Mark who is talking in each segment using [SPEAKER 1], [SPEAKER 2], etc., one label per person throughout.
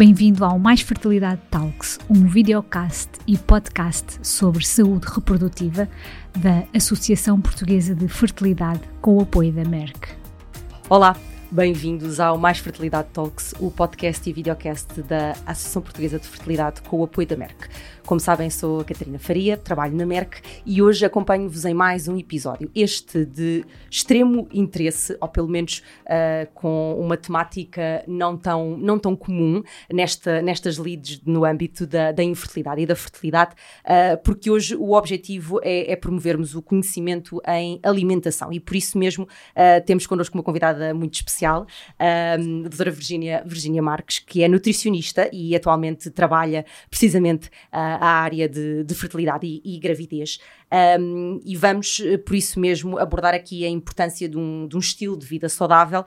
[SPEAKER 1] Bem-vindo ao Mais Fertilidade Talks, um videocast e podcast sobre saúde reprodutiva da Associação Portuguesa de Fertilidade com o apoio da Merck.
[SPEAKER 2] Olá, bem-vindos ao Mais Fertilidade Talks, o podcast e videocast da Associação Portuguesa de Fertilidade com o apoio da Merck. Como sabem, sou a Catarina Faria, trabalho na Merck e hoje acompanho-vos em mais um episódio. Este de extremo interesse, ou pelo menos uh, com uma temática não tão, não tão comum nesta, nestas leads no âmbito da, da infertilidade e da fertilidade, uh, porque hoje o objetivo é, é, promovermos o conhecimento em alimentação e por isso mesmo uh, temos connosco uma convidada muito especial, a doutora Virginia, Virginia Marques, que é nutricionista e atualmente trabalha precisamente à área de, de fertilidade e, e gravidez. Um, e vamos, eh, por isso mesmo, abordar aqui a importância de um, de um estilo de vida saudável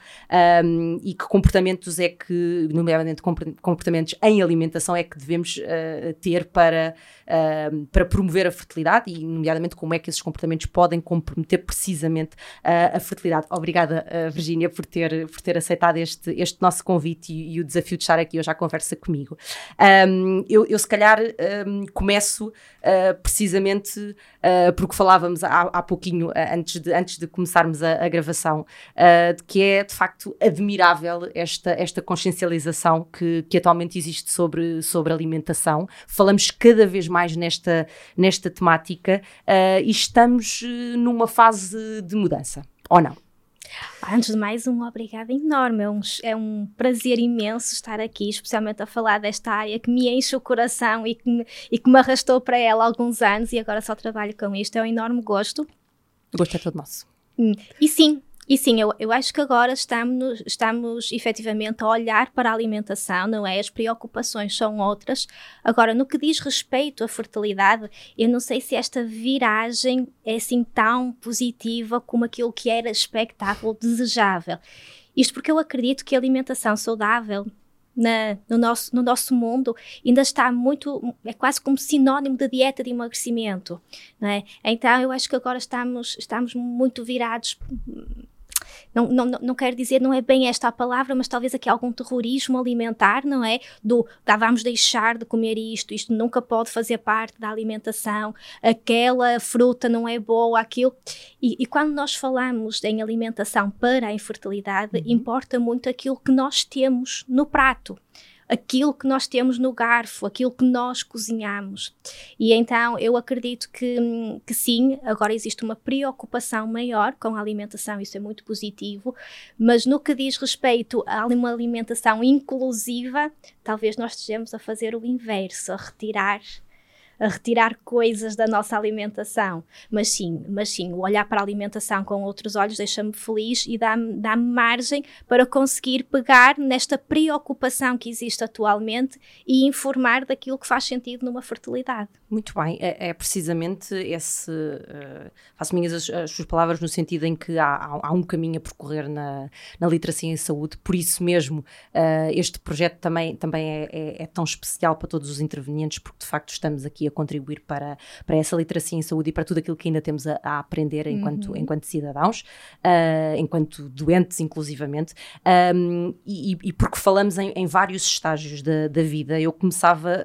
[SPEAKER 2] um, e que comportamentos é que, nomeadamente comportamentos em alimentação, é que devemos uh, ter para, uh, para promover a fertilidade e, nomeadamente, como é que esses comportamentos podem comprometer precisamente uh, a fertilidade. Obrigada, Virginia, por ter, por ter aceitado este, este nosso convite e, e, o desafio de estar aqui hoje à conversa comigo. Eu, eu, se calhar, começo precisamente uh, porque falávamos há, há pouquinho, uh, antes, de, antes de começarmos a, a gravação, uh, de que é de facto admirável esta, esta consciencialização que, que atualmente existe sobre, sobre alimentação. Falamos cada vez mais nesta, nesta temática e estamos numa fase de mudança, ou não?
[SPEAKER 3] Antes de mais, um obrigado enorme. É um, é um prazer imenso estar aqui, especialmente a falar desta área que me enche o coração e que me, e que me arrastou para ela há alguns anos e agora só trabalho com isto. É um enorme gosto.
[SPEAKER 2] O gosto é todo nosso.
[SPEAKER 3] Hum, e sim, e sim, eu, eu acho que agora estamos, estamos efetivamente a olhar para a alimentação, não é? As preocupações são outras. Agora, no que diz respeito à fertilidade, eu não sei se esta viragem é assim tão positiva como aquilo que era expectável, desejável. Isto porque eu acredito que a alimentação saudável na, no, nosso, no nosso mundo ainda está muito, é quase como sinónimo de dieta de emagrecimento, não é? Então eu acho que agora estamos, estamos muito virados não, não, não quero dizer, não é bem esta a palavra, mas talvez aqui algum terrorismo alimentar, não é? Do ah, vamos deixar de comer isto, isto nunca pode fazer parte da alimentação, aquela fruta não é boa, aquilo. E, e quando nós falamos em alimentação para a infertilidade, uhum. importa muito aquilo que nós temos no prato aquilo que nós temos no garfo, aquilo que nós cozinhamos. E então eu acredito que, que sim, agora existe uma preocupação maior com a alimentação, isso é muito positivo, mas no que diz respeito a uma alimentação inclusiva, talvez nós estejamos a fazer o inverso, a retirar a retirar coisas da nossa alimentação. Mas sim, mas sim, o olhar para a alimentação com outros olhos deixa-me feliz e dá-me dá margem para conseguir pegar nesta preocupação que existe atualmente e informar daquilo que faz sentido numa fertilidade.
[SPEAKER 2] Muito bem, é, é precisamente esse. Uh, faço minhas as, as, suas palavras no sentido em que há, há, um caminho a percorrer na, na literacia em saúde, por isso mesmo uh, este projeto também, também é, é, é, tão especial para todos os intervenientes, porque de facto estamos aqui a contribuir para, para essa literacia em saúde e para tudo aquilo que ainda temos a, a aprender enquanto, uhum. enquanto cidadãos, uh, enquanto doentes, inclusivamente, um, e, e, porque falamos em, em vários estágios da, da vida, eu começava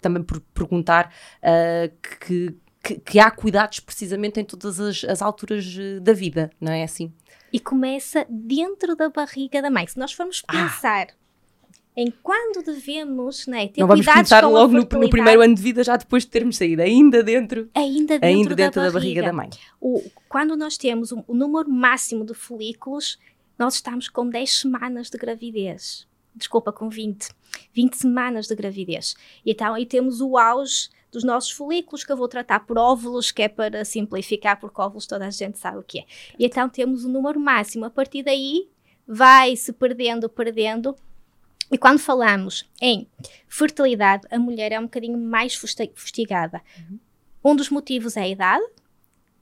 [SPEAKER 2] também por perguntar uh, que, que, que, há cuidados precisamente em todas as, as alturas eh, da vida, não é assim?
[SPEAKER 3] E começa dentro da barriga da mãe. Se nós formos ah. pensar ah. em quando devemos né, ter
[SPEAKER 2] não vamos começar logo no, no, primeiro ano de vida, já depois de termos saído, ainda dentro,
[SPEAKER 3] ainda dentro,
[SPEAKER 2] ainda
[SPEAKER 3] dentro
[SPEAKER 2] da, da, barriga. da mãe.
[SPEAKER 3] O, quando nós temos o, o número máximo de folículos, nós estamos com 10 semanas de gravidez. Desculpa, com 20. 20 semanas de gravidez. E então aí temos o auge dos nossos folículos, que eu vou tratar por óvulos, que é para simplificar, porque óvulos toda a gente sabe o que é. E então temos o um número máximo. A partir daí, vai-se perdendo, perdendo. E quando falamos em fertilidade, a mulher é um bocadinho mais fustigada. Uhum. Um dos motivos é a idade,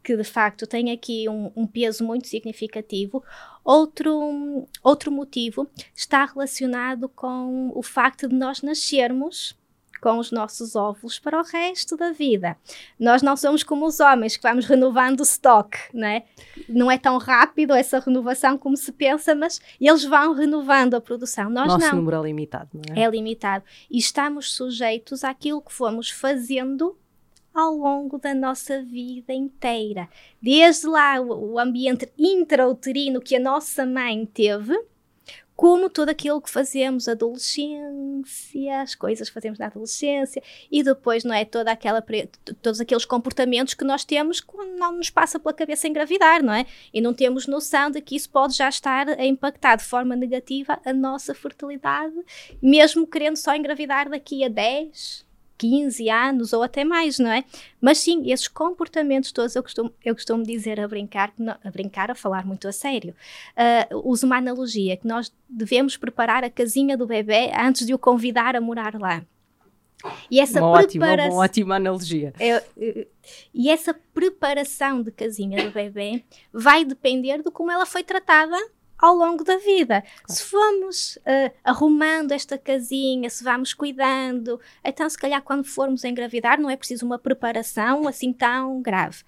[SPEAKER 3] que de facto tem aqui um, um, peso muito significativo. Outro, outro motivo está relacionado com o facto de nós nascermos com os nossos óvulos para o resto da vida. Nós não somos como os homens que vamos renovando o stock, né? Não é tão rápido essa renovação como se pensa, mas eles vão renovando a produção. Nós
[SPEAKER 2] Nosso
[SPEAKER 3] não.
[SPEAKER 2] número é limitado, não é?
[SPEAKER 3] É limitado e estamos sujeitos àquilo que fomos fazendo ao longo da nossa vida inteira. Desde lá o, o ambiente intrauterino que a nossa mãe teve, como tudo aquilo que fazemos adolescência, as coisas que fazemos na adolescência e depois não é toda aquela todos aqueles comportamentos que nós temos quando não nos passa pela cabeça engravidar, não é? E não temos noção de que isso pode já estar a impactar de forma negativa a nossa fertilidade, mesmo querendo só engravidar daqui a 10, 15 anos ou até mais, não é? Mas sim, esses comportamentos todos eu costumo, eu costumo dizer a brincar, a brincar, a falar muito a sério. Uh, uso uma analogia que nós devemos preparar a casinha do bebê antes de o convidar a morar lá.
[SPEAKER 2] E essa uma, ótima, uma ótima analogia.
[SPEAKER 3] É, e essa preparação de casinha do bebê vai depender de como ela foi tratada ao longo da vida. Claro. Se formos uh, arrumando esta casinha, se vamos cuidando, então se calhar quando formos engravidar não é preciso uma preparação assim tão grave.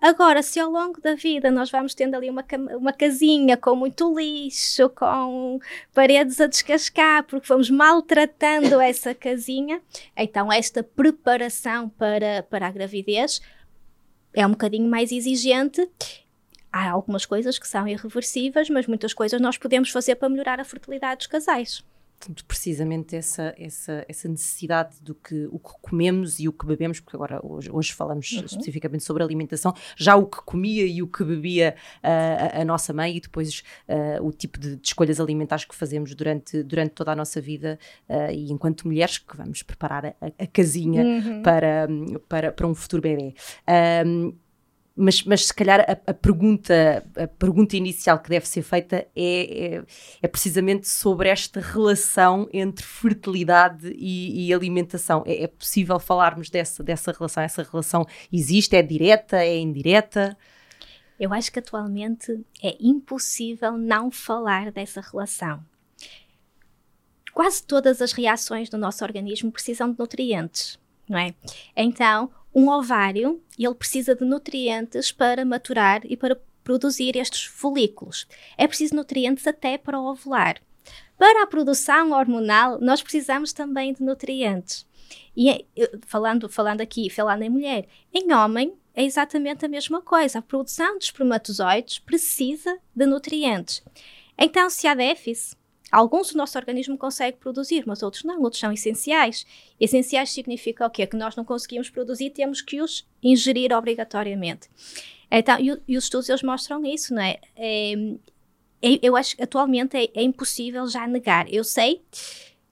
[SPEAKER 3] Agora, se ao longo da vida nós vamos tendo ali uma, uma casinha com muito lixo, com paredes a descascar, porque fomos maltratando essa casinha, então esta preparação para, para a gravidez é um bocadinho mais exigente há algumas coisas que são irreversíveis, mas muitas coisas nós podemos fazer para melhorar a fertilidade dos casais.
[SPEAKER 2] Precisamente essa, essa, essa necessidade do que o que comemos e o que bebemos, porque agora hoje, hoje falamos uhum. especificamente sobre alimentação, já o que comia e o que bebia uh, a, a, nossa mãe e depois uh, o tipo de, de, escolhas alimentares que fazemos durante, durante toda a nossa vida uh, e enquanto mulheres que vamos preparar a, a casinha uhum. para, para, para um futuro bebê mas, mas se calhar a, a, pergunta, a pergunta inicial que deve ser feita é, é, é precisamente sobre esta relação entre fertilidade e, e alimentação. É, é, possível falarmos dessa, dessa relação? Essa relação existe? É direta? É indireta?
[SPEAKER 3] Eu acho que atualmente é impossível não falar dessa relação. Quase todas as reações do nosso organismo precisam de nutrientes, não é? Então, um ovário, ele precisa de nutrientes para maturar e para produzir estes folículos. É preciso nutrientes até para ovular. Para a produção hormonal, nós precisamos também de nutrientes. E é, falando, falando aqui, falando em mulher, em homem é exatamente a mesma coisa. A produção de espermatozoides precisa de nutrientes. Então, se há déficit, Alguns o nosso organismo consegue produzir, mas outros não, outros são essenciais. Essenciais significa o quê? Que nós não conseguimos produzir, temos que os ingerir obrigatoriamente. Então, e, e os estudos eles mostram isso, não é? é, é eu acho que atualmente é, é impossível já negar. Eu sei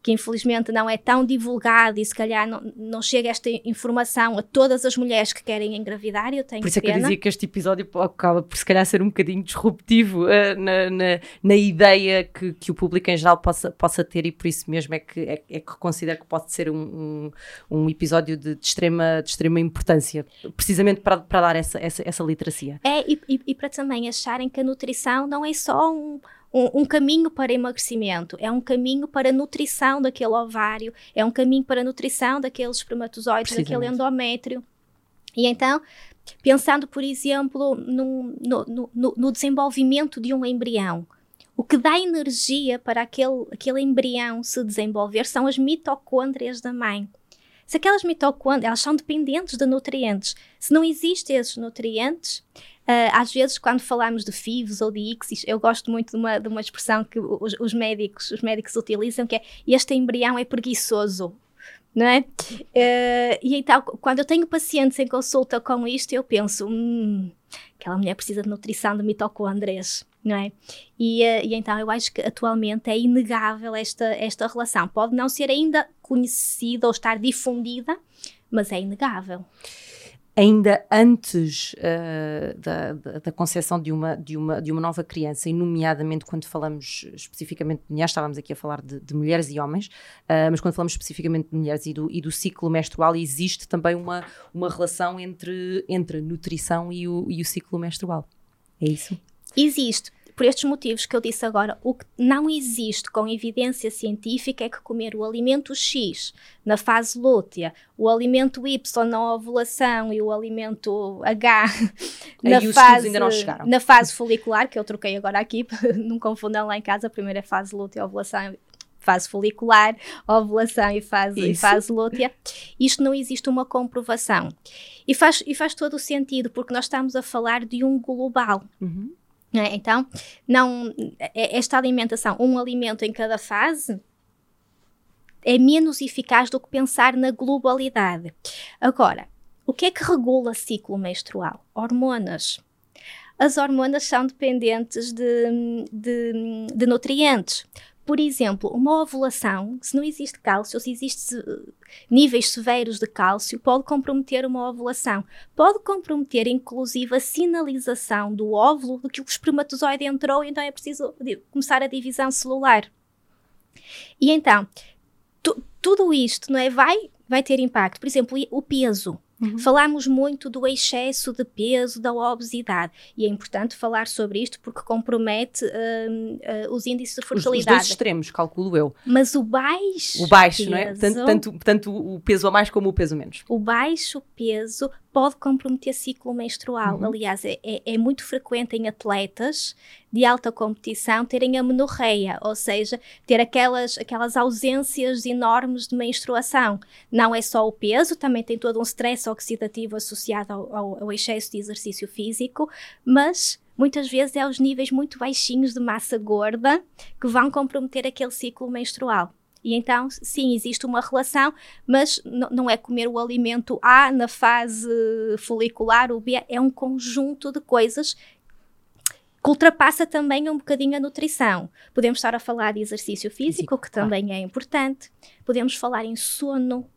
[SPEAKER 3] que infelizmente não é tão divulgado e se calhar não, não chega esta informação a todas as mulheres que querem engravidar. Eu tenho
[SPEAKER 2] por isso
[SPEAKER 3] pena.
[SPEAKER 2] é que eu dizia que este episódio acaba por se calhar ser um bocadinho disruptivo uh, na, na, na, ideia que, que o público em geral possa, possa ter e por isso mesmo é que, é, é que considero que pode ser um, um, um episódio de, de, extrema, de extrema importância, precisamente para, para dar essa, essa, essa literacia.
[SPEAKER 3] É, e, e, e para também acharem que a nutrição não é só um um, um, caminho para emagrecimento, é um caminho para a nutrição daquele ovário, é um caminho para a nutrição daqueles espermatozoides, daquele endométrio. E então, pensando, por exemplo, no, no, no, no, desenvolvimento de um embrião, o que dá energia para aquele, aquele embrião se desenvolver são as mitocôndrias da mãe. Se aquelas mitocôndrias, elas são dependentes de nutrientes. Se não existem esses nutrientes, às vezes, quando falamos de FIVs ou de ICSIs, eu gosto muito de uma, de uma expressão que os, os, médicos, os médicos utilizam, que é este embrião é preguiçoso. Não é? Uh, e então, quando eu tenho pacientes em consulta com isto, eu penso, hum, aquela mulher precisa de nutrição de mitocôndrias, não é? E, uh, e, então eu acho que atualmente é inegável esta, esta relação. Pode não ser ainda conhecida ou estar difundida, mas é inegável
[SPEAKER 2] ainda antes uh, da, da, concepção de uma, de, uma, de uma nova criança, e nomeadamente quando falamos especificamente de mulheres, estávamos aqui a falar de, de mulheres e homens, uh, mas quando falamos especificamente de mulheres e do, e do ciclo menstrual, existe também uma, uma relação entre, entre a nutrição e o, e o ciclo menstrual. É isso?
[SPEAKER 3] Existe. Por estes motivos que eu disse agora, o que não existe com evidência científica é que comer o alimento X na fase lútea, o alimento Y na ovulação e o alimento H na, fase, na fase folicular, que eu troquei agora aqui, não confundam lá em casa, a primeira é fase lútea, ovulação fase folicular, ovulação e fase, e fase lútea. Isto não existe uma comprovação. E faz, e faz todo o sentido, porque nós estamos a falar de um global.
[SPEAKER 2] Uhum.
[SPEAKER 3] É? Então, não, é, esta alimentação, um alimento em cada fase, é menos eficaz do que pensar na globalidade. Agora, o que é que regula ciclo menstrual? Hormonas. As hormonas são dependentes de, de, de nutrientes. Por exemplo, uma ovulação, se não existe cálcio, se existem níveis severos de cálcio, pode comprometer uma ovulação. Pode comprometer, inclusive, a sinalização do óvulo de que o espermatozoide entrou então é preciso começar a divisão celular. E então, tu, tudo isto não é, vai, vai ter impacto. Por exemplo, o peso. Uhum. Falamos muito do excesso de peso, da obesidade, e é importante falar sobre isto porque compromete uh, uh, os índices de fertilidade. Os, os,
[SPEAKER 2] dois extremos, calculo eu.
[SPEAKER 3] Mas o baixo.
[SPEAKER 2] O baixo, peso, não é? Tanto, tanto, tanto o peso a mais como o peso a menos.
[SPEAKER 3] O baixo peso pode comprometer ciclo menstrual. Uhum. Aliás, é, é, é, muito frequente em atletas de alta competição terem a menorreia, ou seja, ter aquelas, aquelas ausências enormes de menstruação. Não é só o peso, também tem todo um stress oxidativo associado ao, ao, ao excesso de exercício físico, mas muitas vezes é aos níveis muito baixinhos de massa gorda que vão comprometer aquele ciclo menstrual. E então, sim, existe uma relação, mas não é comer o alimento A na fase folicular, o B, é um conjunto de coisas que ultrapassa também um bocadinho a nutrição. Podemos estar a falar de exercício físico, que também é importante. Podemos falar em sono,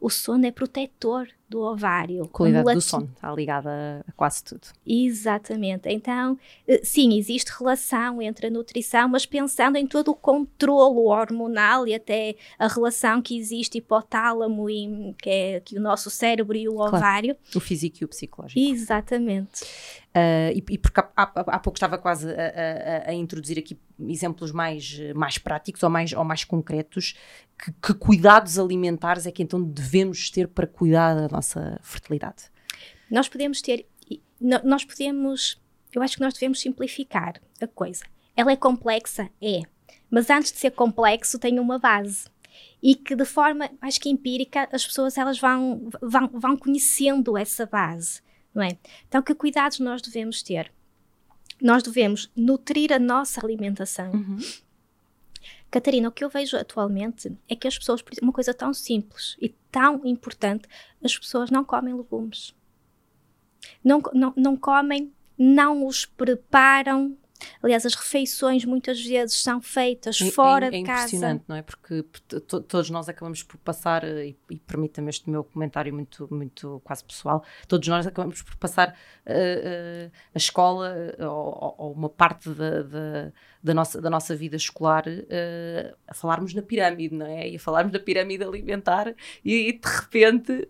[SPEAKER 3] o sono é protetor do ovário.
[SPEAKER 2] A qualidade do sono está ligada a quase tudo.
[SPEAKER 3] Exatamente. Então, eh, sim, existe relação entre a nutrição, mas pensando em todo o controlo hormonal e até a relação que existe hipotálamo e que é que o nosso cérebro e o claro. ovário.
[SPEAKER 2] O físico e o psicológico.
[SPEAKER 3] Exatamente.
[SPEAKER 2] Uh, e, e, porque há, há, há, pouco estava quase a, a, a, introduzir aqui exemplos mais, mais práticos ou mais, ou mais concretos, que, que, cuidados alimentares é que então devemos ter para cuidar da nossa fertilidade?
[SPEAKER 3] Nós podemos ter, nós podemos, eu acho que nós devemos simplificar a coisa. Ela é complexa? É. Mas antes de ser complexo, tem uma base e que de forma, acho que empírica, as pessoas elas vão, vão, vão conhecendo essa base não é? Então, que cuidados nós devemos ter? Nós devemos nutrir a nossa alimentação.
[SPEAKER 2] Uhum.
[SPEAKER 3] Catarina, o que eu vejo atualmente é que as pessoas, uma coisa tão simples e tão importante, as pessoas não comem legumes. Não, não, não comem, não os preparam Aliás, as refeições muitas vezes são feitas é, fora
[SPEAKER 2] é,
[SPEAKER 3] de
[SPEAKER 2] é
[SPEAKER 3] casa.
[SPEAKER 2] É impressionante, não é? Porque todos nós acabamos por passar, eh, e, e permita-me este meu comentário muito, muito quase pessoal, todos nós acabamos por passar uh, uh, a escola ou, ou, uma parte da, da, da, nossa, da nossa vida escolar uh, a falarmos na pirâmide, não é? E a falarmos da pirâmide alimentar e, e de repente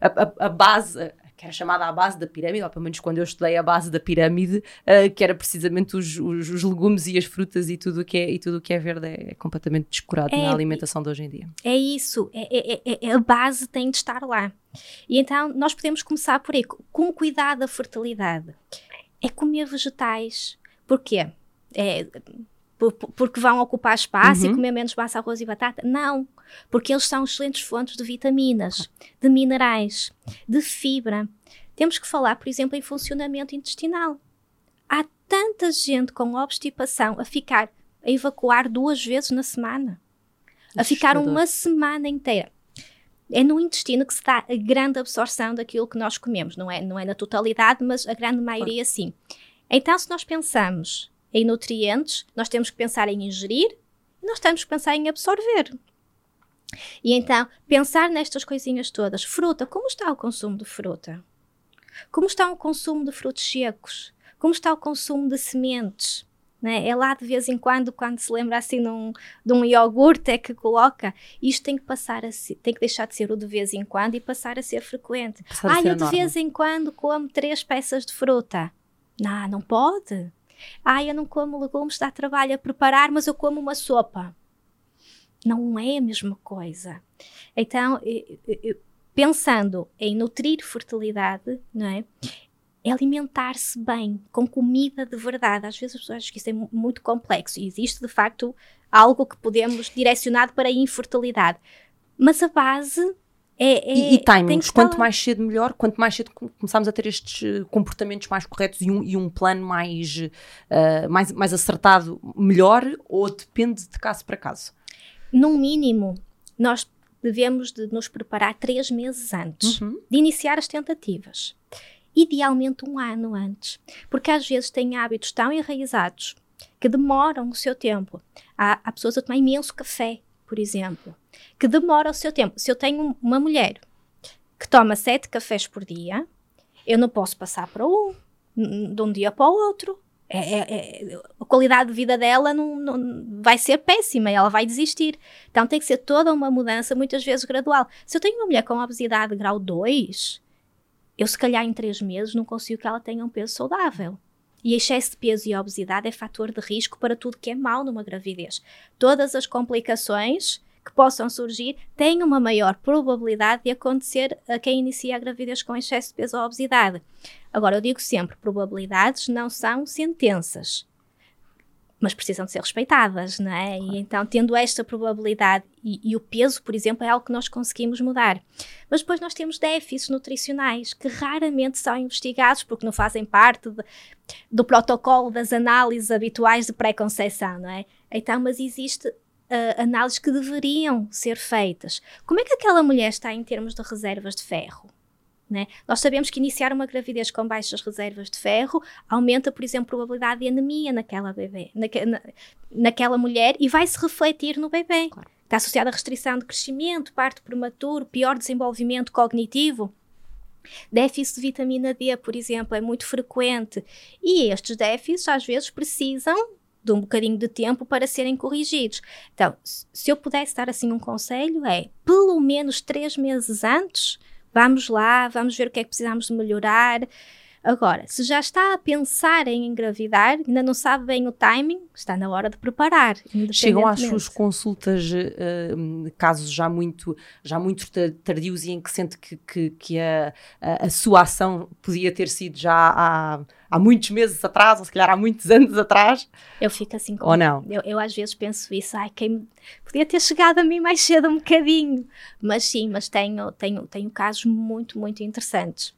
[SPEAKER 2] a, a, a base que era chamada a base da pirâmide, ou pelo menos quando eu estudei a base da pirâmide, uh, que era precisamente os, os, os, legumes e as frutas e tudo o que é, e tudo o que é verde é, é completamente descurado é, na alimentação de hoje em dia.
[SPEAKER 3] É isso, é, é, é, é, a base tem de estar lá. E então nós podemos começar por aí, com cuidado da fertilidade. É comer vegetais. Porquê? É, porque vão ocupar espaço uhum. e comer menos massa, arroz e batata. Não, porque eles são excelentes fontes de vitaminas, de minerais, de fibra. Temos que falar, por exemplo, em funcionamento intestinal. Há tanta gente com obstipação a ficar a evacuar duas vezes na semana, a ficar uma semana inteira. É no intestino que se dá a grande absorção daquilo que nós comemos, não é, não é na totalidade, mas a grande maioria sim. Então, se nós pensamos em nutrientes, nós temos que pensar em ingerir e nós temos que pensar em absorver. E então, pensar nestas coisinhas todas. Fruta, como está o consumo de fruta? Como está o consumo de frutos secos? Como está o consumo de sementes? Né? É lá de vez em quando, quando se lembra assim num, de um iogurte, é que coloca. Isto tem que passar a ser, tem que deixar de ser o de vez em quando e passar a ser frequente. ah, eu de vez em quando como três peças de fruta. Não, não pode. Ah, eu não como legumes, dá trabalho a preparar, mas eu como uma sopa. Não é a mesma coisa. Então, pensando em nutrir fertilidade, não é? é alimentar-se bem, com comida de verdade. Às vezes as pessoas acham que isso é muito complexo e existe de facto algo que podemos direcionar para a infertilidade. Mas a base é. é
[SPEAKER 2] e, e timings, quanto mais cedo melhor, quanto mais cedo começamos a ter estes eh, comportamentos mais corretos e um, e um plano mais, uh, mais, mais acertado, melhor, ou depende de caso para caso?
[SPEAKER 3] No mínimo, nós devemos de nos preparar três meses antes uhum. de iniciar as tentativas idealmente um ano antes, porque às vezes têm hábitos tão enraizados que demoram o seu tempo. Há, há pessoas a tomar imenso café, por exemplo, que demora o seu tempo. Se eu tenho uma mulher que toma sete cafés por dia, eu não posso passar para um, de um dia para o outro. É, é, é, a qualidade de vida dela não, não, vai ser péssima, ela vai desistir. Então tem que ser toda uma mudança, muitas vezes gradual. Se eu tenho uma mulher com obesidade grau 2, eu se calhar em três meses não consigo que ela tenha um peso saudável. E excesso de peso e obesidade é fator de risco para tudo que é mau numa gravidez. Todas as complicações que possam surgir têm uma maior probabilidade de acontecer a quem inicia a gravidez com excesso de peso ou obesidade. Agora, eu digo sempre: probabilidades não são sentenças mas precisam de ser respeitadas, não é? Claro. E então, tendo esta probabilidade e, e, o peso, por exemplo, é algo que nós conseguimos mudar. Mas depois nós temos déficits nutricionais que raramente são investigados porque não fazem parte de, do protocolo das análises habituais de pré-conceição, não é? Então, mas existe uh, análises que deveriam ser feitas. Como é que aquela mulher está em termos de reservas de ferro? Né? Nós sabemos que iniciar uma gravidez com baixas reservas de ferro aumenta, por exemplo, a probabilidade de anemia naquela bebê, naque, na, naquela mulher e vai se refletir no bebê. Claro. Está associada a restrição de crescimento, parto prematuro, pior desenvolvimento cognitivo. Déficit de vitamina D, por exemplo, é muito frequente. E estes déficits, às vezes, precisam de um bocadinho de tempo para serem corrigidos. Então, se eu pudesse dar assim um conselho, é pelo menos três meses antes Vamos lá, vamos ver o que é que precisamos de melhorar. Agora, se já está a pensar em engravidar, ainda não sabe bem o timing, está na hora de preparar.
[SPEAKER 2] Chegam às suas consultas uh, casos já muito, já muito tardios e em que sente que, que, que a, a, a, sua ação podia ter sido já há, há muitos meses atrás, ou se calhar há muitos anos atrás?
[SPEAKER 3] Eu fico assim com
[SPEAKER 2] Ou não?
[SPEAKER 3] Eu, eu às vezes penso isso, ai, quem podia ter chegado a mim mais cedo um bocadinho. Mas sim, mas tenho, tenho, tenho casos muito, muito interessantes.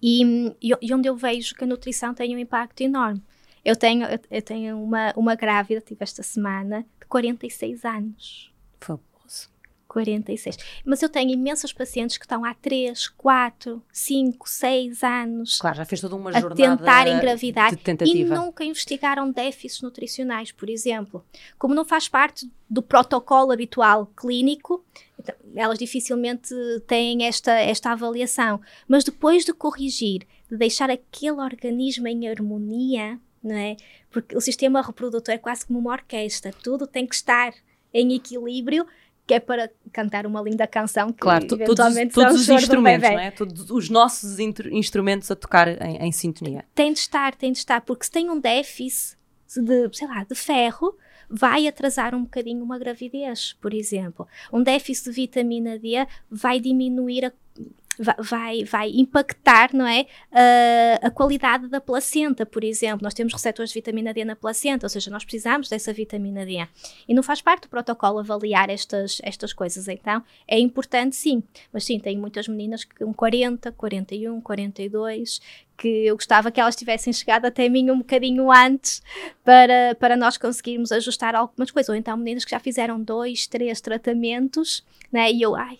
[SPEAKER 3] E, e, onde eu vejo que a nutrição tem um impacto enorme. Eu tenho, eu tenho uma, uma grávida, tive esta semana, de 46 anos.
[SPEAKER 2] Fabuloso.
[SPEAKER 3] 46. Mas eu tenho imensas pacientes que estão há 3, 4, 5, 6 anos.
[SPEAKER 2] Claro, já fez toda uma
[SPEAKER 3] a
[SPEAKER 2] jornada
[SPEAKER 3] tentar engravidar e nunca investigaram déficits nutricionais, por exemplo. Como não faz parte do protocolo habitual clínico, então, elas dificilmente têm esta, esta avaliação. Mas depois de corrigir, de deixar aquele organismo em harmonia, não é? Porque o sistema reprodutor é quase como uma orquestra, tudo tem que estar em equilíbrio que é para cantar uma linda canção que
[SPEAKER 2] claro, eventualmente todos, todos os instrumentos, não é? Todos os nossos instrumentos a tocar em, em, sintonia.
[SPEAKER 3] Tem de estar, tem de estar, porque se tem um déficit de, sei lá, de ferro, vai atrasar um bocadinho uma gravidez, por exemplo. Um déficit de vitamina D vai diminuir a vai, vai impactar, não é? Uh, a qualidade da placenta, por exemplo. Nós temos receptores de vitamina D na placenta, ou seja, nós precisamos dessa vitamina D. E não faz parte do protocolo avaliar estas, estas coisas. Então, é importante sim. Mas sim, tem muitas meninas com 40, 41, 42, que eu gostava que elas tivessem chegado até mim um bocadinho antes para, para nós conseguirmos ajustar algumas coisas. Ou então meninas que já fizeram dois, três tratamentos, né? E eu, ai,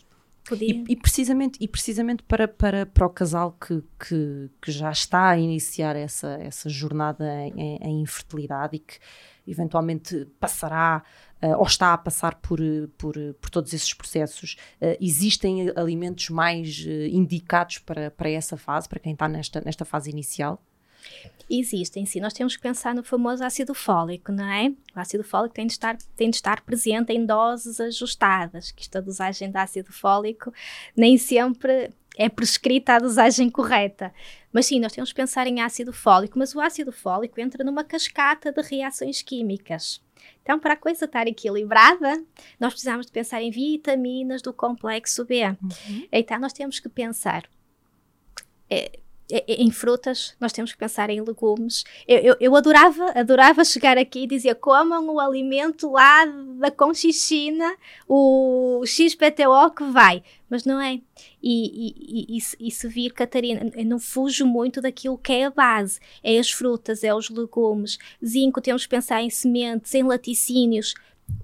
[SPEAKER 2] e, e, precisamente, e precisamente para, para, para o casal que, que, que já está a iniciar essa, essa jornada em, em infertilidade e que eventualmente passará uh, ou está a passar por, por, por todos esses processos, uh, existem alimentos mais uh, indicados para, para essa fase, para quem está nesta, nesta fase inicial?
[SPEAKER 3] Existem, sim. Nós temos que pensar no famoso ácido fólico, não é? O ácido fólico tem de estar, tem de estar presente em doses ajustadas, que esta dosagem de ácido fólico nem sempre é prescrita a dosagem correta. Mas sim, nós temos que pensar em ácido fólico, mas o ácido fólico entra numa cascata de reações químicas. Então, para a coisa estar equilibrada, nós precisamos de pensar em vitaminas do complexo B. Uhum. Então, nós temos que pensar. É, em frutas, nós temos que pensar em legumes. Eu, eu, eu, adorava, adorava chegar aqui e dizer comam o alimento lá da conchichina, o XPTO que vai, mas não é. E, e, e, e se vir, Catarina, eu não fujo muito daquilo que é a base, é as frutas, é os legumes, zinco, temos que pensar em sementes, em laticínios.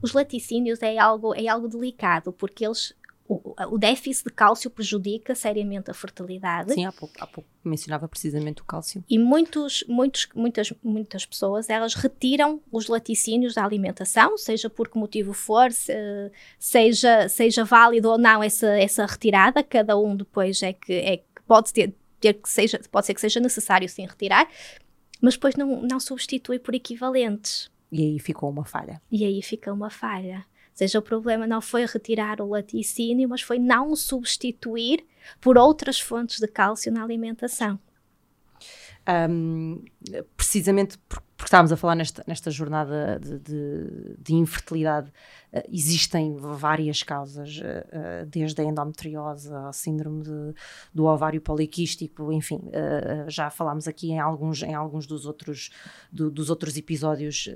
[SPEAKER 3] Os laticínios é algo, é algo delicado, porque eles o, o, déficit de cálcio prejudica seriamente a fertilidade.
[SPEAKER 2] Sim, há pouco, há pouco, mencionava precisamente o cálcio.
[SPEAKER 3] E muitos, muitos, muitas, muitas pessoas, elas retiram os laticínios da alimentação, seja por que motivo for, se, seja, seja válido ou não essa, essa retirada, cada um depois é que, é pode ter, ter que seja, pode ser que seja necessário sim retirar, mas depois não, não substitui por equivalentes.
[SPEAKER 2] E aí ficou uma falha.
[SPEAKER 3] E aí fica uma falha seja, o problema não foi retirar o laticínio, mas foi não substituir por outras fontes de cálcio na alimentação.
[SPEAKER 2] Um, precisamente porque estávamos a falar nesta, nesta jornada de, de, de infertilidade, uh, existem várias causas, uh, desde a endometriose ao síndrome de, do ovário poliquístico, enfim, já falámos aqui em alguns, em alguns dos, outros, do, dos outros episódios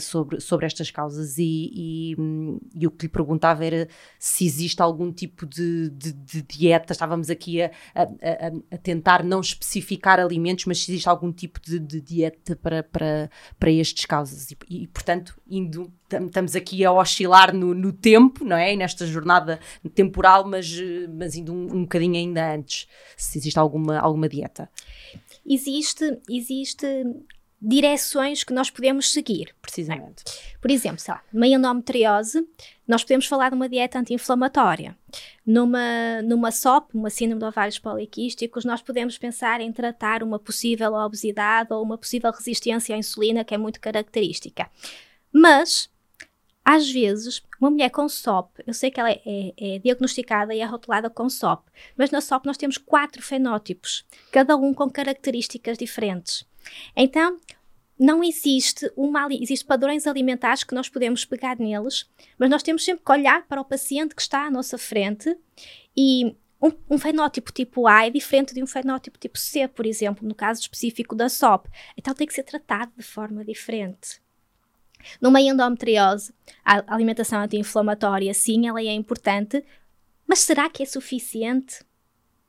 [SPEAKER 2] sobre, sobre estas causas e, e, um, e, o que lhe perguntava era se existe algum tipo de, de, dieta, estávamos aqui a, a, a, tentar não especificar alimentos, mas se existe algum tipo de, de dieta para, para, para estes causas e, e portanto, indo, estamos aqui a oscilar no, no, tempo, não é? Nesta jornada temporal, mas, mas indo um, um bocadinho ainda antes, se existe alguma, alguma dieta.
[SPEAKER 3] Existe, existe direções que nós podemos seguir.
[SPEAKER 2] Precisamente.
[SPEAKER 3] Por exemplo, sei lá, uma endometriose, nós podemos falar de uma dieta anti-inflamatória. Numa, numa SOP, uma síndrome de ovários poliquísticos, nós podemos pensar em tratar uma possível obesidade ou uma possível resistência à insulina, que é muito característica. Mas, às vezes, uma mulher com SOP, eu sei que ela é, é, é, diagnosticada e é rotulada com SOP, mas na SOP nós temos quatro fenótipos, cada um com características diferentes. Então, não existe uma existe padrões alimentares que nós podemos pegar neles, mas nós temos sempre que olhar para o paciente que está à nossa frente e um, um, fenótipo tipo A é diferente de um fenótipo tipo C, por exemplo, no caso específico da SOP. Então tem que ser tratado de forma diferente. Numa endometriose, a alimentação anti-inflamatória, sim, ela é importante, mas será que é suficiente?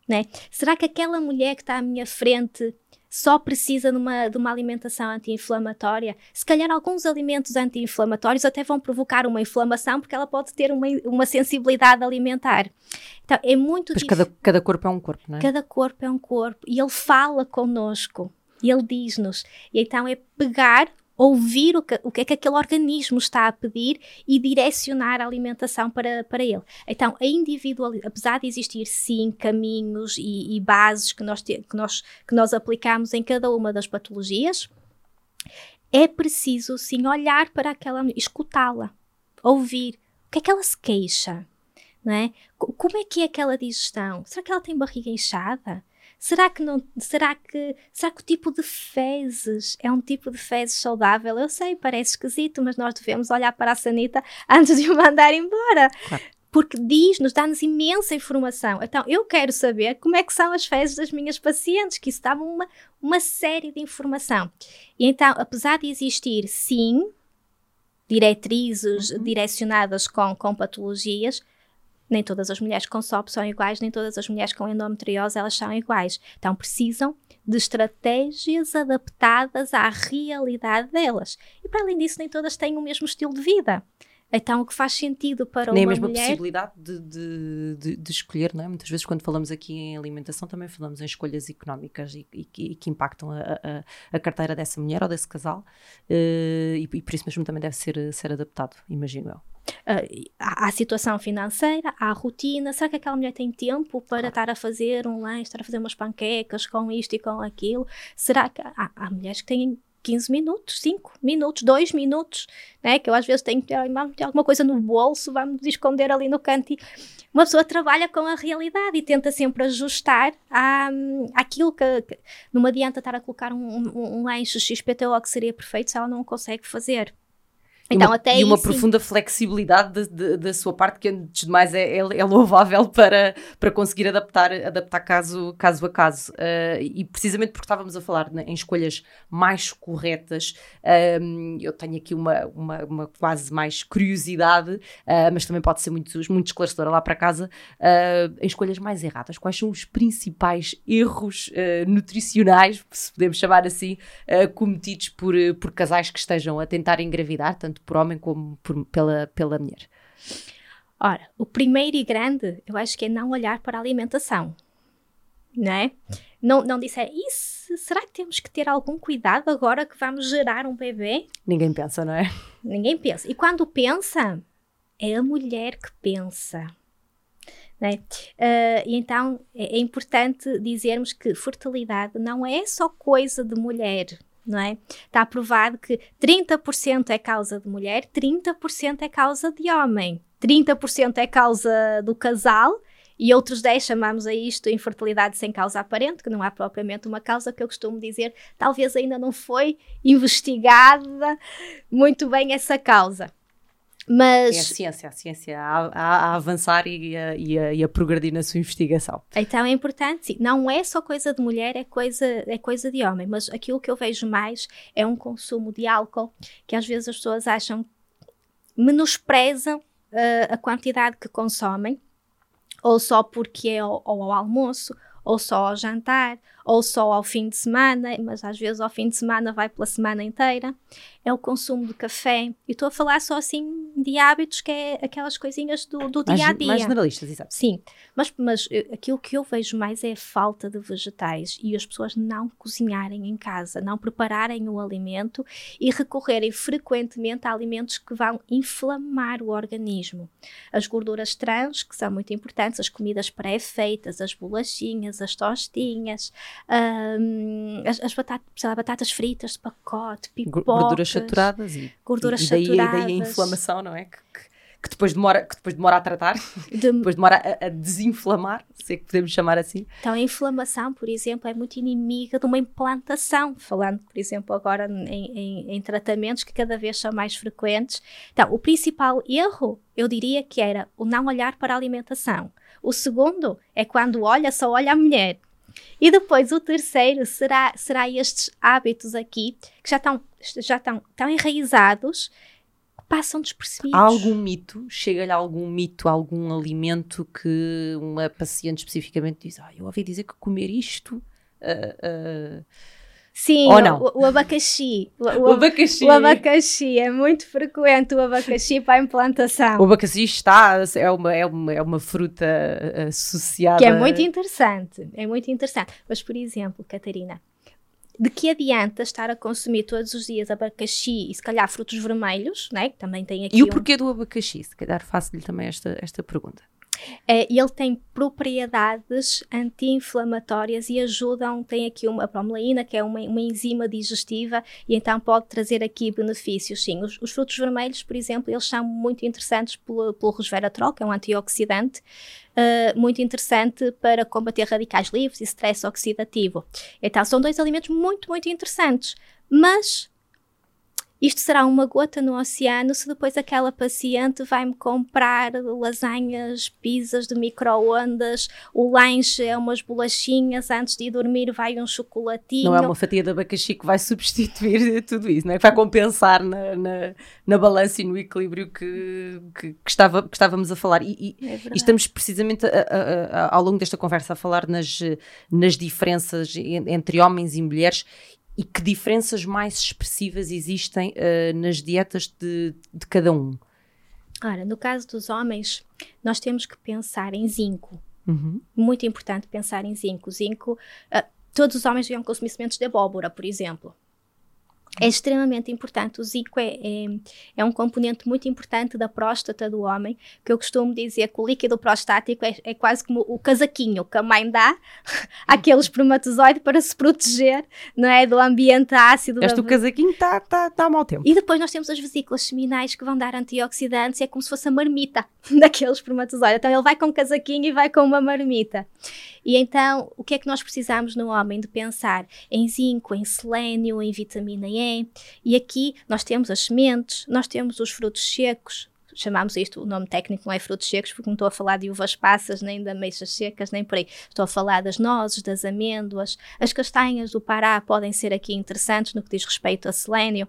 [SPEAKER 3] Né? Será que aquela mulher que está à minha frente só precisa de uma, de uma alimentação anti-inflamatória. Se calhar alguns alimentos anti-inflamatórios até vão provocar uma inflamação porque ela pode ter uma, uma sensibilidade alimentar. Então é muito
[SPEAKER 2] Mas cada, cada corpo é um corpo, não é?
[SPEAKER 3] Cada corpo é um corpo e ele fala connosco e ele diz-nos. E então é pegar ouvir o que, o que é que aquele organismo está a pedir e direcionar a alimentação para, para ele. Então, a individualidade, apesar de existir sim caminhos e, e bases que nós, te, que, nós, que nós aplicamos em cada uma das patologias, é preciso sim olhar para aquela, escutá-la, ouvir o que é que ela se queixa, não é? Como é que é aquela digestão? Será que ela tem barriga inchada? Será que não, será que, será que o tipo de fezes é um tipo de fezes saudável? Eu sei, parece esquisito, mas nós devemos olhar para a sanita antes de o mandar embora. Claro. Porque diz-nos, dá-nos imensa informação. Então, eu quero saber como é que são as fezes das minhas pacientes, que isso dá uma, uma série de informação. E então, apesar de existir, sim, diretrizes uhum. direcionadas com, com patologias, nem todas as mulheres com SOP são iguais, nem todas as mulheres com endometriose elas são iguais. Então precisam de estratégias adaptadas à realidade delas. E para além disso, nem todas têm o mesmo estilo de vida. Então, o que faz sentido para
[SPEAKER 2] Nem
[SPEAKER 3] uma
[SPEAKER 2] mulher... Nem a
[SPEAKER 3] mesma
[SPEAKER 2] possibilidade de, de, de, de, escolher, não é? Muitas vezes quando falamos aqui em alimentação também falamos em escolhas económicas e, e, e que impactam a, a, a, carteira dessa mulher ou desse casal uh, e, e, por isso mesmo também deve ser, ser adaptado, imagino eu.
[SPEAKER 3] Uh, à, situação financeira, à rotina. Será que aquela mulher tem tempo para claro. estar a fazer um lanche, estar a fazer umas panquecas com isto e com aquilo? Será que há, há mulheres que têm 15 minutos, 5 minutos, 2 minutos, né? que eu às vezes tenho que ter alguma coisa no bolso, vamos esconder ali no canto. E uma pessoa trabalha com a realidade e tenta sempre ajustar à, àquilo que, que não adianta estar a colocar um, um, um lanche XPTO que seria perfeito se ela não consegue fazer.
[SPEAKER 2] Então, e uma, até e uma profunda flexibilidade da sua parte, que antes de mais é, é, é, louvável para, para conseguir adaptar, adaptar caso, caso a caso. Uh, e precisamente porque estávamos a falar né, em escolhas mais corretas, uh, eu tenho aqui uma, uma, uma, quase mais curiosidade, uh, mas também pode ser muito, muito esclarecedora lá para casa, em escolhas mais erradas. Quais são os principais erros nutricionais, se podemos chamar assim, cometidos por, por casais que estejam a tentar engravidar, tanto tanto por homem como por, pela, pela mulher?
[SPEAKER 3] Ora, o primeiro e grande, eu acho que é não olhar para a alimentação, não é? Não, não disser, isso, será que temos que ter algum cuidado agora que vamos gerar um bebê?
[SPEAKER 2] Ninguém pensa, não é?
[SPEAKER 3] Ninguém pensa. E quando pensa, é a mulher que pensa. Né? Uh, e então é, é importante dizermos que fertilidade não é só coisa de mulher, não é? Está provado que 30% é causa de mulher, 30% é causa de homem, 30% é causa do casal e outros 10 chamamos a isto infertilidade sem causa aparente, que não há propriamente uma causa que eu costumo dizer, talvez ainda não foi investigada muito bem essa causa. Mas...
[SPEAKER 2] É a ciência, a ciência a, a, a avançar e a, e, e a, progredir na sua investigação.
[SPEAKER 3] Então é importante, sim. Não é só coisa de mulher, é coisa, é coisa de homem. Mas aquilo que eu vejo mais é um consumo de álcool, que às vezes as pessoas acham, menosprezam uh, a quantidade que consomem, ou só porque é ao, ao almoço, ou só ao jantar, ou só ao fim de semana, mas às vezes ao fim de semana vai pela semana inteira. É o consumo de café. E estou a falar só assim de hábitos que é aquelas coisinhas do, do dia a dia.
[SPEAKER 2] Mais generalistas, exato.
[SPEAKER 3] Sim, mas, mas aquilo que eu vejo mais é a falta de vegetais e as pessoas não cozinharem em casa, não prepararem o alimento e recorrerem frequentemente a alimentos que vão inflamar o organismo. As gorduras trans, que são muito importantes, as comidas pré-feitas, as bolachinhas, as tostinhas, um, as, lá, batatas fritas de pacote, pipocas.
[SPEAKER 2] Gorduras saturadas e,
[SPEAKER 3] gorduras
[SPEAKER 2] e daí,
[SPEAKER 3] saturadas.
[SPEAKER 2] daí a inflamação, não é? Que, que, que, depois demora, que depois demora a tratar, de... depois demora a, a, desinflamar, se é que podemos chamar assim.
[SPEAKER 3] Então a inflamação, por exemplo, é muito inimiga de uma implantação, falando, por exemplo, agora em, em, em tratamentos que cada vez são mais frequentes. Então, o principal erro, eu diria que era o não olhar para a alimentação. O segundo é quando olha, só olha a mulher. E depois o terceiro será, será estes hábitos aqui que já estão, já estão tão enraizados passam despercebidos.
[SPEAKER 2] Há algum mito, chega-lhe algum mito, algum alimento que uma paciente especificamente diz: ah, eu ouvi dizer que comer isto. Uh, uh,
[SPEAKER 3] Sim,
[SPEAKER 2] Ou não?
[SPEAKER 3] O, o abacaxi. O,
[SPEAKER 2] o, abacaxi.
[SPEAKER 3] O abacaxi é muito frequente o abacaxi para a implantação.
[SPEAKER 2] O abacaxi está, é uma, é uma, é uma fruta associada.
[SPEAKER 3] Que é muito interessante, é muito interessante. Mas, por exemplo, Catarina, de que adianta estar a consumir todos os dias abacaxi e se calhar frutos vermelhos, né? que também tem aqui
[SPEAKER 2] E
[SPEAKER 3] o
[SPEAKER 2] um... porquê do abacaxi? Se calhar faço-lhe também esta, esta pergunta.
[SPEAKER 3] Uh, ele tem propriedades anti-inflamatórias e ajudam, tem aqui uma bromelaína, que é uma, uma, enzima digestiva, e então pode trazer aqui benefícios, sim. Os, os frutos vermelhos, por exemplo, eles são muito interessantes pelo, pelo resveratrol, que é um antioxidante, uh, muito interessante para combater radicais livres e stress oxidativo. Então, são dois alimentos muito, muito interessantes, mas isto será uma gota no oceano se depois aquela paciente vai-me comprar lasanhas, pizzas de micro-ondas, o lanche é umas bolachinhas, antes de ir dormir vai um chocolatinho.
[SPEAKER 2] Não é uma fatia de abacaxi que vai substituir tudo isso, não é? Que vai compensar na, na, na balança e no equilíbrio que, que, que, estava, que estávamos a falar. E, e, é e estamos precisamente a, a, a, ao longo desta conversa a falar nas, nas diferenças entre homens e mulheres e que diferenças mais expressivas existem uh, nas dietas de, de cada um?
[SPEAKER 3] Ora, no caso dos homens, nós temos que pensar em zinco.
[SPEAKER 2] Uhum.
[SPEAKER 3] Muito importante pensar em zinco. Zinco, uh, todos os homens deviam consumir sementes de abóbora, por exemplo. É extremamente importante. O zico é, é, é, um componente muito importante da próstata do homem, que eu costumo dizer que o líquido prostático é, é quase como o casaquinho que a mãe dá àquele espermatozoide para se proteger não é, do ambiente ácido.
[SPEAKER 2] Este da... o casaquinho está tá, tá a mau tempo.
[SPEAKER 3] E depois nós temos as vesículas seminais que vão dar antioxidantes, é como se fosse a marmita daquele espermatozoide. Então ele vai com um casaquinho e vai com uma marmita. E então, o que é que nós precisamos no homem? De pensar em zinco, em selênio, em vitamina E. E aqui nós temos as sementes, nós temos os frutos secos, chamamos isto, o nome técnico não é frutos secos, porque não estou a falar de uvas passas, nem de ameixas secas, nem por aí. Estou a falar das nozes, das amêndoas, as castanhas do Pará podem ser aqui interessantes no que diz respeito a selênio.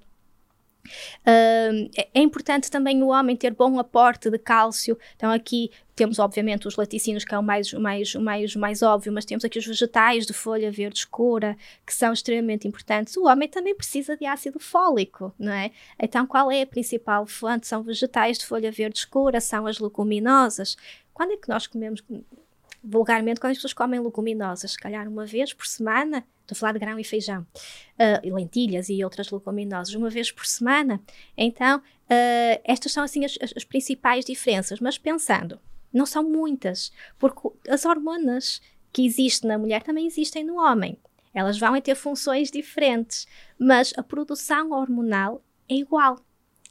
[SPEAKER 3] Uh, é importante também o homem ter bom aporte de cálcio. Então, aqui temos, obviamente, os laticínios, que é o mais, o mais, o mais, o mais óbvio, mas temos aqui os vegetais de folha verde escura, que são extremamente importantes. O homem também precisa de ácido fólico, não é? Então, qual é a principal fonte? São vegetais de folha verde escura, são as leguminosas. Quando é que nós comemos? Vulgarmente, quando as pessoas comem leguminosas, se calhar uma vez por semana, estou a falar de grão e feijão, uh, e lentilhas e outras leguminosas, uma vez por semana. Então, uh, estas são assim as, as, principais diferenças. Mas pensando, não são muitas, porque as hormonas que existem na mulher também existem no homem. Elas vão ter funções diferentes, mas a produção hormonal é igual.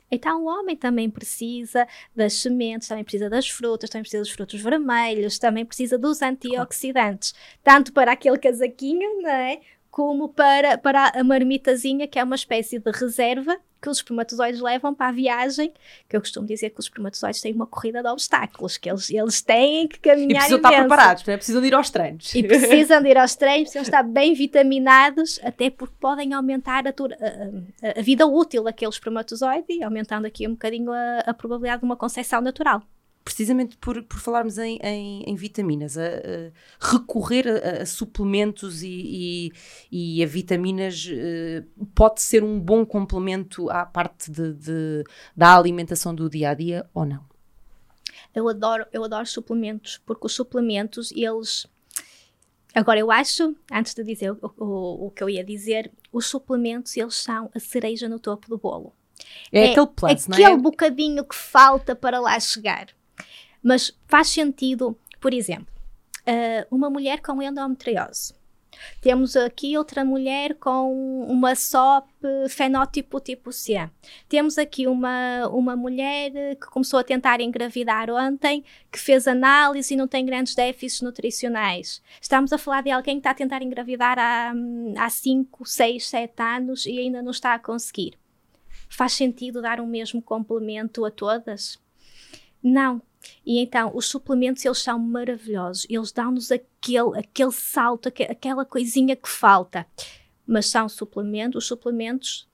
[SPEAKER 3] Então, o homem também precisa das sementes, também precisa das frutas, também precisa dos frutos vermelhos, também precisa dos antioxidantes, tanto para aquele casaquinho, não é? Como para, para a marmitazinha, que é uma espécie de reserva que os espermatozoides levam para a viagem, que eu costumo dizer que os espermatozoides têm uma corrida de obstáculos, que eles, eles têm que caminhar e
[SPEAKER 2] precisam estar preparados, é? precisam de ir aos treinos.
[SPEAKER 3] E precisam de ir aos treinos, precisam estar bem vitaminados, até porque podem aumentar a, a, a vida útil daquele espermatozoide, aumentando aqui um bocadinho a, a probabilidade de uma concepção natural
[SPEAKER 2] precisamente por, por falarmos em, em, em vitaminas, a, a recorrer a, a suplementos e, e, e, a vitaminas uh, pode ser um bom complemento à parte de, de, da alimentação do dia a dia ou não?
[SPEAKER 3] Eu adoro, eu adoro suplementos, porque os suplementos, eles. Agora, eu acho, antes de dizer o, o, o que eu ia dizer, os suplementos, eles são a cereja no topo do bolo.
[SPEAKER 2] É, é aquele plus,
[SPEAKER 3] não é? Aquele bocadinho que falta para lá chegar. Mas faz sentido, por exemplo, uh, uma mulher com endometriose. Temos aqui outra mulher com uma SOP fenótipo tipo C. Temos aqui uma, uma mulher que começou a tentar engravidar ontem, que fez análise e não tem grandes déficits nutricionais. Estamos a falar de alguém que está a tentar engravidar há 5, 6, 7 anos e ainda não está a conseguir. Faz sentido dar o mesmo complemento a todas? Não, e então, os suplementos, eles são maravilhosos. Eles dão-nos aquele, aquele salto, aquela coisinha que falta. Mas são suplementos, os suplementos,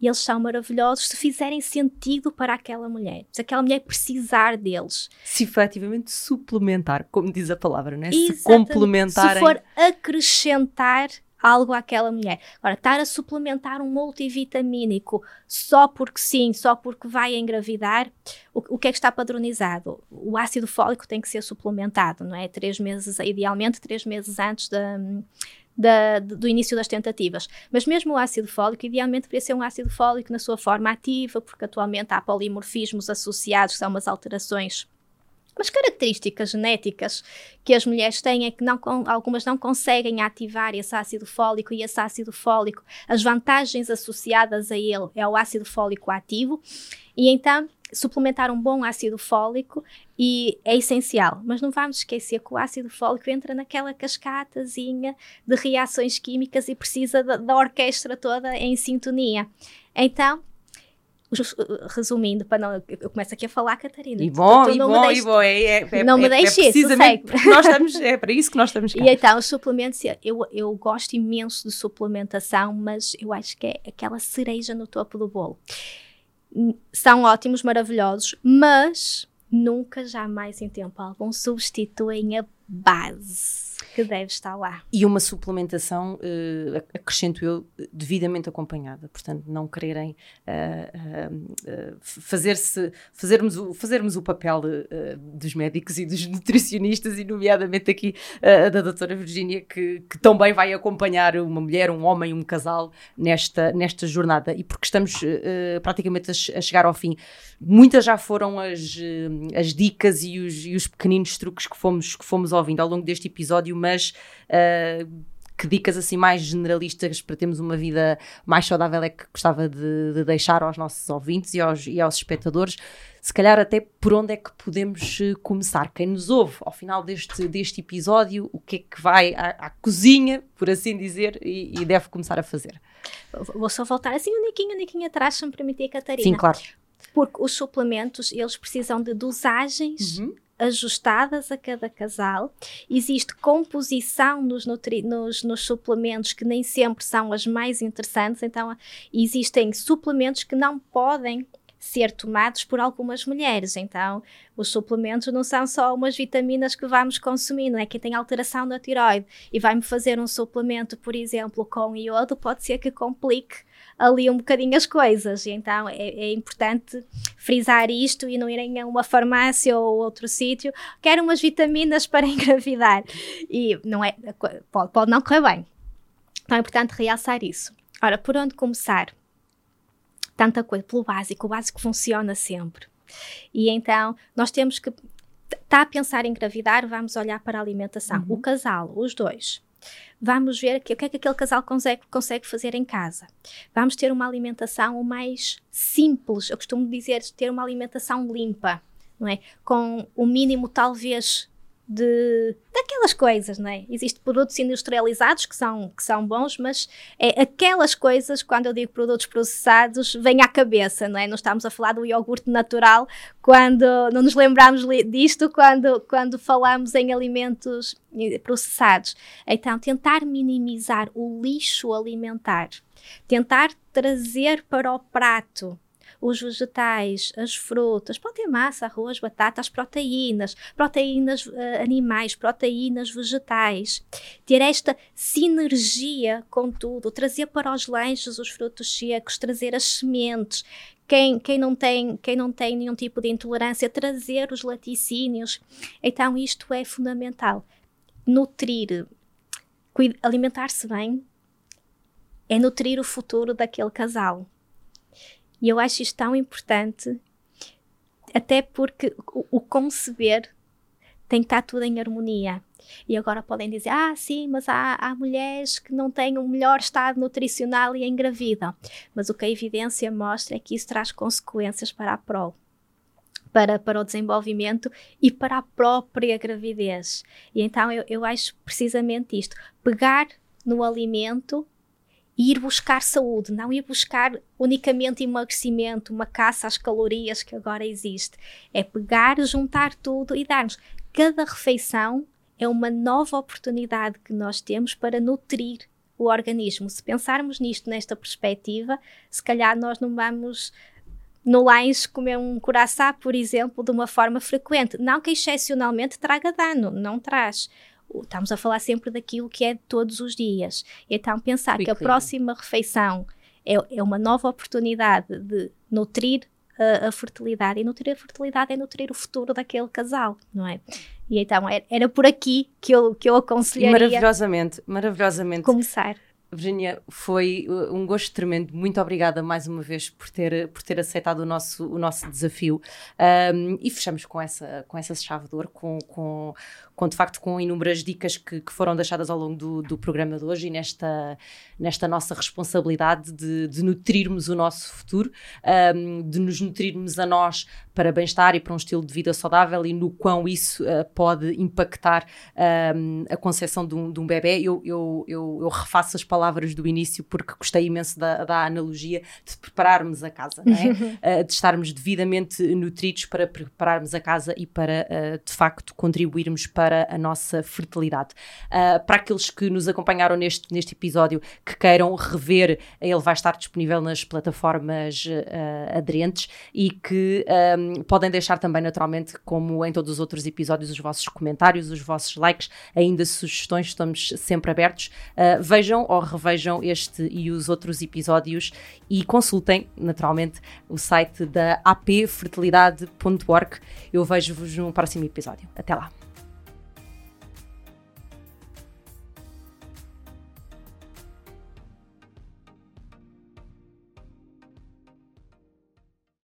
[SPEAKER 3] eles são maravilhosos se fizerem sentido para aquela mulher. Se aquela mulher precisar deles.
[SPEAKER 2] Se efetivamente suplementar, como diz a palavra, né? Se complementar.
[SPEAKER 3] Se for acrescentar algo àquela mulher. Agora, estar a suplementar um multivitamínico só porque sim, só porque vai engravidar, o, o que é que está padronizado? O ácido fólico tem que ser suplementado, não é? Três meses, idealmente, três meses antes da. Da, do início das tentativas. Mas mesmo o ácido fólico, idealmente deveria ser um ácido fólico na sua forma ativa, porque atualmente há polimorfismos associados, que são umas alterações umas características genéticas que as mulheres têm é que não, algumas não conseguem ativar esse ácido fólico e esse ácido fólico, as vantagens associadas a ele é o ácido fólico ativo e então suplementar um bom ácido fólico e é essencial, mas não vamos esquecer que o ácido fólico entra naquela cascatazinha de reações químicas e precisa da, da orquestra toda em sintonia. Então, resumindo, para não, eu começo aqui a falar, Catarina.
[SPEAKER 2] E bom, tu, tu e, bom e bom, é, é, é
[SPEAKER 3] não me
[SPEAKER 2] é,
[SPEAKER 3] deixes é precisamente
[SPEAKER 2] nós estamos, é para isso que nós estamos cá.
[SPEAKER 3] E então, os suplementos, eu, eu gosto imenso de suplementação, mas eu acho que é aquela cereja no topo do bolo. São ótimos, maravilhosos, mas nunca, jamais em tempo algum substituem a base que deve estar lá.
[SPEAKER 2] E uma suplementação, uh, acrescento eu, devidamente acompanhada. Portanto, não quererem uh, uh, fazer-se, fazermos, o, fazermos o papel dos médicos e dos nutricionistas, e nomeadamente aqui da doutora Virgínia, que, que também vai acompanhar uma mulher, um homem, um casal nesta, nesta jornada. E porque estamos praticamente a, a, chegar ao fim, muitas já foram as, as dicas e os, e os pequeninos truques que fomos, que fomos ouvindo ao longo deste episódio mas uh, que dicas assim mais generalistas para termos uma vida mais saudável é que gostava de, de deixar aos nossos ouvintes e aos, e aos espectadores? Se calhar até por onde é que podemos eh, começar? Quem nos ouve ao final deste, deste episódio, o que é que vai à, à cozinha, por assim dizer, e, e, deve começar a fazer?
[SPEAKER 3] Vou só voltar assim um niquinho, um niquinho atrás, se me permitir, Catarina.
[SPEAKER 2] Sim, claro.
[SPEAKER 3] Porque os suplementos, eles precisam de dosagens uhum ajustadas a cada casal. Existe composição nos, nos, nos, suplementos que nem sempre são as mais interessantes, então existem suplementos que não podem ser tomados por algumas mulheres. Então, os suplementos não são só umas vitaminas que vamos consumir, não é? Quem tem alteração na tiroide e vai-me fazer um suplemento, por exemplo, com iodo, pode ser que complique ali um bocadinho as coisas. E então é, é, importante frisar isto e não irem a uma farmácia ou outro sítio. Quero umas vitaminas para engravidar. E não é, pode, pode não correr bem. Então é importante realçar isso. Ora, por onde começar? Tanta coisa, pelo básico, o básico funciona sempre. E então nós temos que. Está a pensar em engravidar, vamos olhar para a alimentação. Uhum. O casal, os dois Vamos ver o que é que aquele casal consegue, consegue fazer em casa. Vamos ter uma alimentação mais simples. Eu costumo dizer ter uma alimentação limpa, não é? Com o mínimo, talvez, de daquelas coisas, não é? Existem produtos industrializados que são, que são bons, mas é aquelas coisas, quando eu digo produtos processados, vem à cabeça, não é? Não estamos a falar do iogurte natural quando não nos lembramos disto quando, quando falamos em alimentos processados. Então, tentar minimizar o lixo alimentar, tentar trazer para o prato os vegetais, as frutas, pode ter massa, arroz, batata, as proteínas, proteínas uh, animais, proteínas vegetais. Ter esta sinergia com tudo, trazer para os lanches os frutos secos, trazer as sementes, quem, quem, não tem, quem não tem nenhum tipo de intolerância, trazer os laticínios. Então, isto é fundamental. Nutrir, alimentar-se bem, é nutrir o futuro daquele casal. E eu acho isto tão importante, até porque o, o conceber tem que estar tudo em harmonia. E agora podem dizer, ah, sim, mas há, há mulheres que não têm um melhor estado nutricional e engravidam. Mas o que a evidência mostra é que isso traz consequências para a prole. Para, para o desenvolvimento e para a própria gravidez. E então eu, eu acho precisamente isto: pegar no alimento e ir buscar saúde, não ir buscar unicamente emagrecimento, uma caça às calorias que agora existe. É pegar, juntar tudo e dar-nos. Cada refeição é uma nova oportunidade que nós temos para nutrir o organismo. Se pensarmos nisto nesta perspectiva, se calhar nós não vamos no lanche comer um coração, por exemplo, de uma forma frequente. Não que excepcionalmente traga dano, não traz estamos a falar sempre daquilo que é todos os dias. Então, pensar que a próxima refeição é, é uma nova oportunidade de nutrir a, a, fertilidade. E nutrir a fertilidade é nutrir o futuro daquele casal, não é? E então era, era por aqui que eu, que eu aconselharia.
[SPEAKER 2] Maravilhosamente, maravilhosamente.
[SPEAKER 3] Começar.
[SPEAKER 2] Virginia, foi uh, um gosto tremendo. Muito obrigada mais uma vez por ter, por ter aceitado o nosso, o nosso desafio. Um, e fechamos com essa, com essa chave de ouro, com, com, com de facto com inúmeras dicas que, que foram deixadas ao longo do, do programa de hoje e nesta, nesta nossa responsabilidade de, de nutrirmos o nosso futuro, um, de nos nutrirmos a nós para bem-estar e para um estilo de vida saudável e no quão isso uh, pode impactar um, a concepção de um, de um bebê. Eu, eu, eu, eu, refaço as palavras do início porque gostei imenso da, da analogia de prepararmos a casa, é? uh, de estarmos devidamente nutridos para prepararmos a casa e para, uh, de facto, contribuirmos para a nossa fertilidade. Uh, para aqueles que nos acompanharam neste, neste episódio, que queiram rever, ele vai estar disponível nas plataformas aderentes e que um, podem deixar também, naturalmente, como em todos os outros episódios, os vossos comentários, os vossos likes, ainda sugestões, estamos sempre abertos. Vejam ou revejam este e os outros episódios e consultem, naturalmente, o site da apfertilidade.org. Eu vejo-vos no próximo episódio. Até lá!